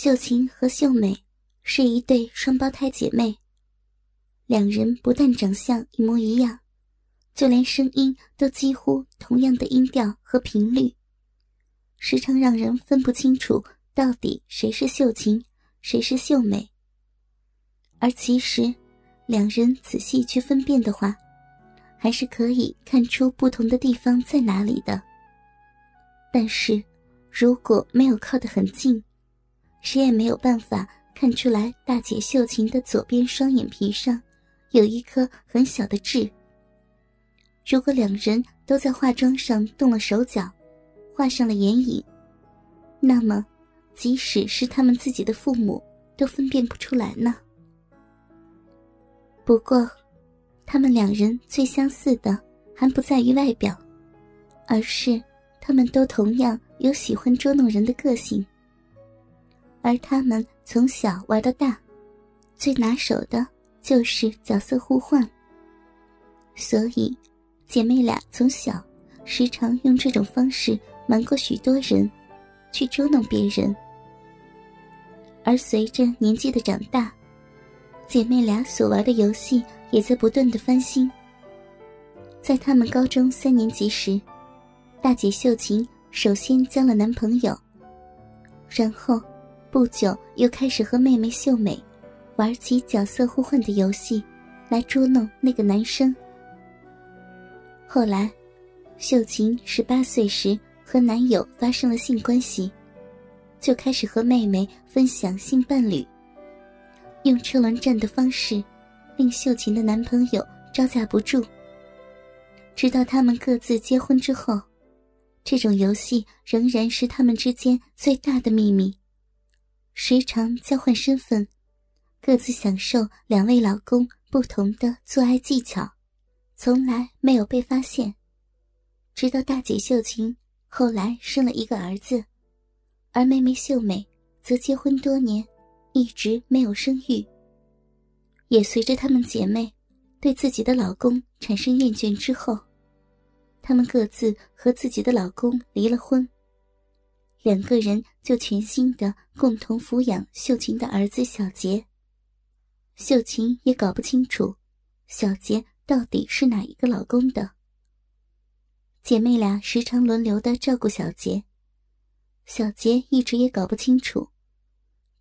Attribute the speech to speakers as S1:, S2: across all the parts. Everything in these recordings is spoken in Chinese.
S1: 秀琴和秀美是一对双胞胎姐妹，两人不但长相一模一样，就连声音都几乎同样的音调和频率，时常让人分不清楚到底谁是秀琴，谁是秀美。而其实，两人仔细去分辨的话，还是可以看出不同的地方在哪里的。但是，如果没有靠得很近，谁也没有办法看出来，大姐秀琴的左边双眼皮上有一颗很小的痣。如果两人都在化妆上动了手脚，画上了眼影，那么即使是他们自己的父母都分辨不出来呢。不过，他们两人最相似的还不在于外表，而是他们都同样有喜欢捉弄人的个性。而他们从小玩到大，最拿手的就是角色互换。所以，姐妹俩从小时常用这种方式瞒过许多人，去捉弄别人。而随着年纪的长大，姐妹俩所玩的游戏也在不断的翻新。在她们高中三年级时，大姐秀琴首先交了男朋友，然后。不久，又开始和妹妹秀美玩起角色互换的游戏，来捉弄那个男生。后来，秀琴十八岁时和男友发生了性关系，就开始和妹妹分享性伴侣，用车轮战的方式，令秀琴的男朋友招架不住。直到他们各自结婚之后，这种游戏仍然是他们之间最大的秘密。时常交换身份，各自享受两位老公不同的做爱技巧，从来没有被发现。直到大姐秀琴后来生了一个儿子，而妹妹秀美则结婚多年，一直没有生育。也随着她们姐妹对自己的老公产生厌倦之后，她们各自和自己的老公离了婚。两个人就全心的共同抚养秀琴的儿子小杰。秀琴也搞不清楚，小杰到底是哪一个老公的。姐妹俩时常轮流的照顾小杰，小杰一直也搞不清楚，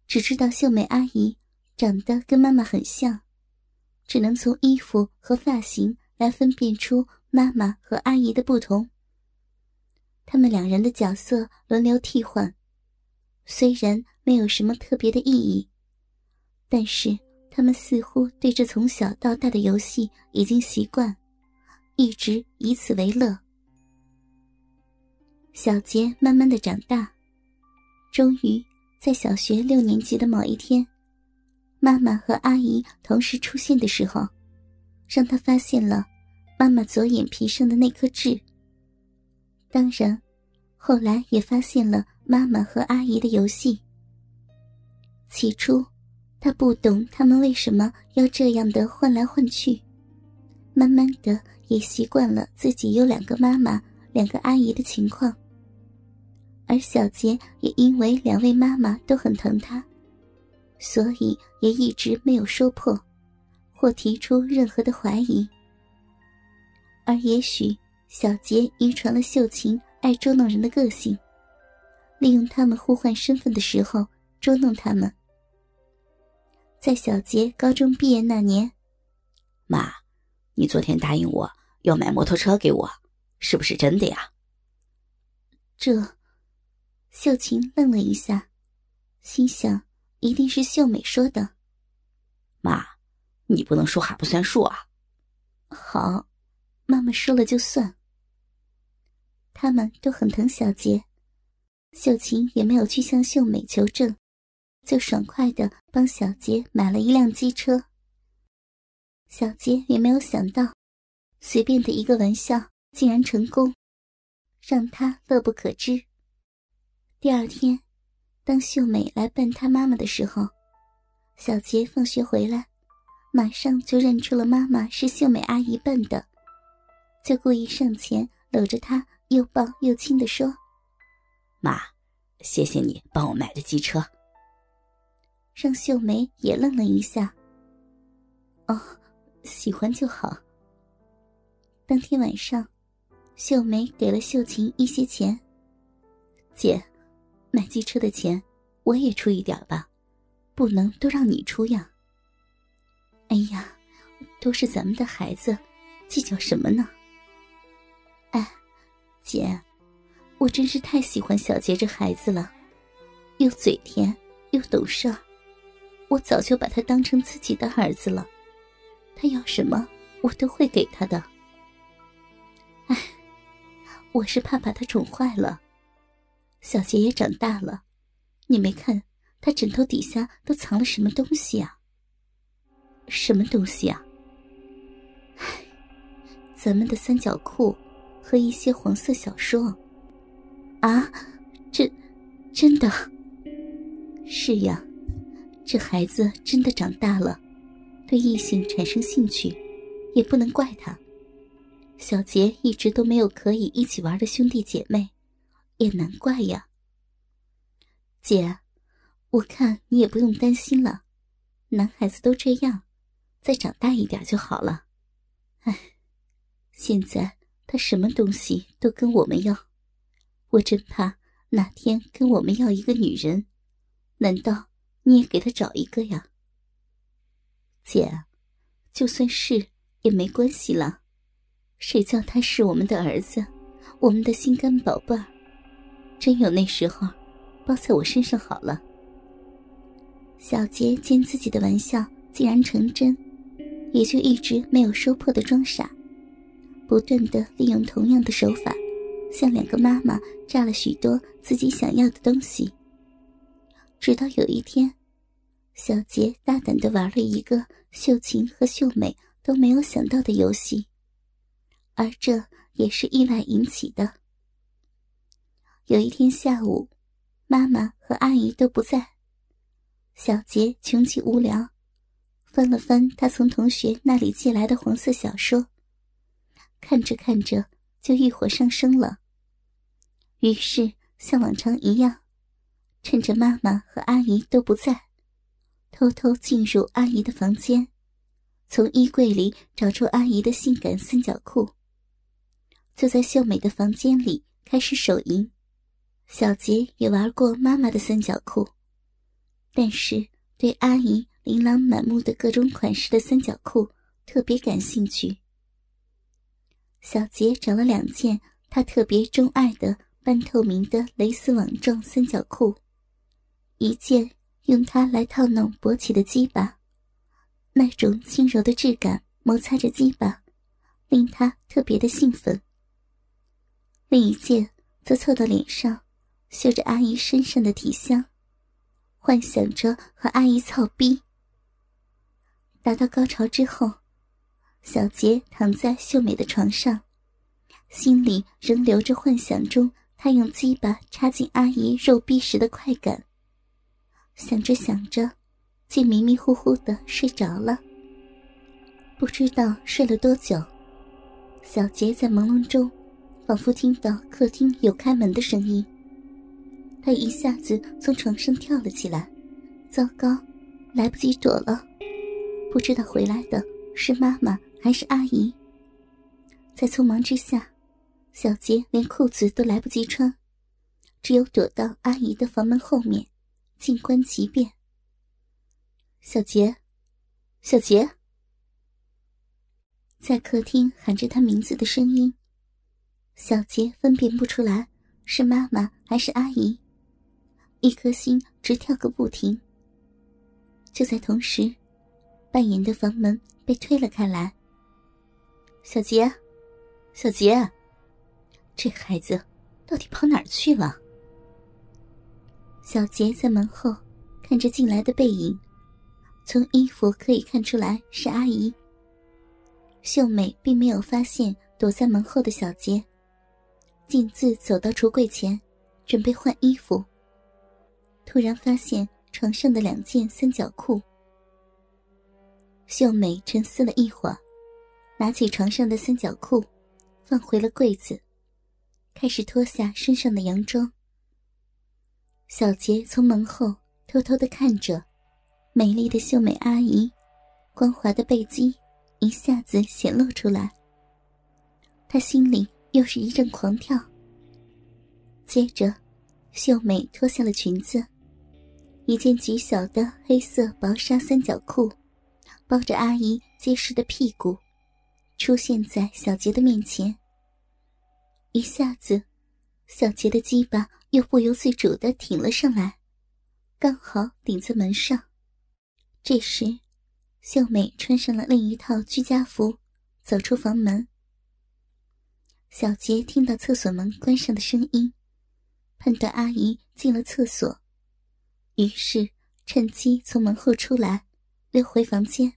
S1: 只知道秀美阿姨长得跟妈妈很像，只能从衣服和发型来分辨出妈妈和阿姨的不同。他们两人的角色轮流替换，虽然没有什么特别的意义，但是他们似乎对这从小到大的游戏已经习惯，一直以此为乐。小杰慢慢的长大，终于在小学六年级的某一天，妈妈和阿姨同时出现的时候，让他发现了妈妈左眼皮上的那颗痣。当然，后来也发现了妈妈和阿姨的游戏。起初，他不懂他们为什么要这样的换来换去，慢慢的也习惯了自己有两个妈妈、两个阿姨的情况。而小杰也因为两位妈妈都很疼他，所以也一直没有说破，或提出任何的怀疑。而也许。小杰遗传了秀琴爱捉弄人的个性，利用他们互换身份的时候捉弄他们。在小杰高中毕业那年，
S2: 妈，你昨天答应我要买摩托车给我，是不是真的呀？
S1: 这，秀琴愣了一下，心想一定是秀美说的。
S2: 妈，你不能说话不算数啊！
S1: 好，妈妈说了就算。他们都很疼小杰，秀琴也没有去向秀美求证，就爽快的帮小杰买了一辆机车。小杰也没有想到，随便的一个玩笑竟然成功，让他乐不可支。第二天，当秀美来扮他妈妈的时候，小杰放学回来，马上就认出了妈妈是秀美阿姨扮的，就故意上前搂着她。又抱又亲的说：“
S2: 妈，谢谢你帮我买的机车。”
S1: 让秀梅也愣了一下。哦，喜欢就好。当天晚上，秀梅给了秀琴一些钱。姐，买机车的钱我也出一点吧，不能都让你出呀。哎呀，都是咱们的孩子，计较什么呢？姐，我真是太喜欢小杰这孩子了，又嘴甜又懂事，我早就把他当成自己的儿子了。他要什么，我都会给他的。哎，我是怕把他宠坏了。小杰也长大了，你没看他枕头底下都藏了什么东西啊？什么东西啊？唉，咱们的三角裤和一些黄色小说。啊，这真的？是呀，这孩子真的长大了，对异性产生兴趣，也不能怪他。小杰一直都没有可以一起玩的兄弟姐妹，也难怪呀。姐，我看你也不用担心了，男孩子都这样，再长大一点就好了。哎，现在他什么东西都跟我们要，我真怕哪天跟我们要一个女人，难道你也给他找一个呀？姐，就算是也没关系了。谁叫他是我们的儿子，我们的心肝宝贝儿？真有那时候，包在我身上好了。小杰见自己的玩笑竟然成真，也就一直没有收破的装傻，不断的利用同样的手法，向两个妈妈诈了许多自己想要的东西。直到有一天，小杰大胆的玩了一个秀琴和秀美都没有想到的游戏。而这也是意外引起的。有一天下午，妈妈和阿姨都不在，小杰穷极无聊，翻了翻他从同学那里借来的黄色小说，看着看着就欲火上升了。于是像往常一样，趁着妈妈和阿姨都不在，偷偷进入阿姨的房间，从衣柜里找出阿姨的性感三角裤。就在秀美的房间里开始手淫，小杰也玩过妈妈的三角裤，但是对阿姨琳琅满目的各种款式的三角裤特别感兴趣。小杰找了两件他特别钟爱的半透明的蕾丝网状三角裤，一件用它来套弄勃起的鸡巴，那种轻柔的质感摩擦着鸡巴，令他特别的兴奋。另一件则凑到脸上，嗅着阿姨身上的体香，幻想着和阿姨操逼。达到高潮之后，小杰躺在秀美的床上，心里仍留着幻想中他用鸡巴插进阿姨肉壁时的快感。想着想着，竟迷迷糊糊的睡着了。不知道睡了多久，小杰在朦胧中。仿佛听到客厅有开门的声音，他一下子从床上跳了起来。糟糕，来不及躲了，不知道回来的是妈妈还是阿姨。在匆忙之下，小杰连裤子都来不及穿，只有躲到阿姨的房门后面，静观其变。小杰，小杰，在客厅喊着他名字的声音。小杰分辨不出来是妈妈还是阿姨，一颗心直跳个不停。就在同时，半掩的房门被推了开来。小杰，小杰，这孩子到底跑哪儿去了？小杰在门后看着进来的背影，从衣服可以看出来是阿姨。秀美并没有发现躲在门后的小杰。径自走到橱柜前，准备换衣服。突然发现床上的两件三角裤。秀美沉思了一会儿，拿起床上的三角裤，放回了柜子，开始脱下身上的洋装。小杰从门后偷偷的看着，美丽的秀美阿姨，光滑的背肌一下子显露出来。他心里又是一阵狂跳。接着，秀美脱下了裙子，一件极小的黑色薄纱三角裤，包着阿姨结实的屁股，出现在小杰的面前。一下子，小杰的鸡巴又不由自主的挺了上来，刚好顶在门上。这时，秀美穿上了另一套居家服，走出房门。小杰听到厕所门关上的声音，判断阿姨进了厕所，于是趁机从门后出来，溜回房间。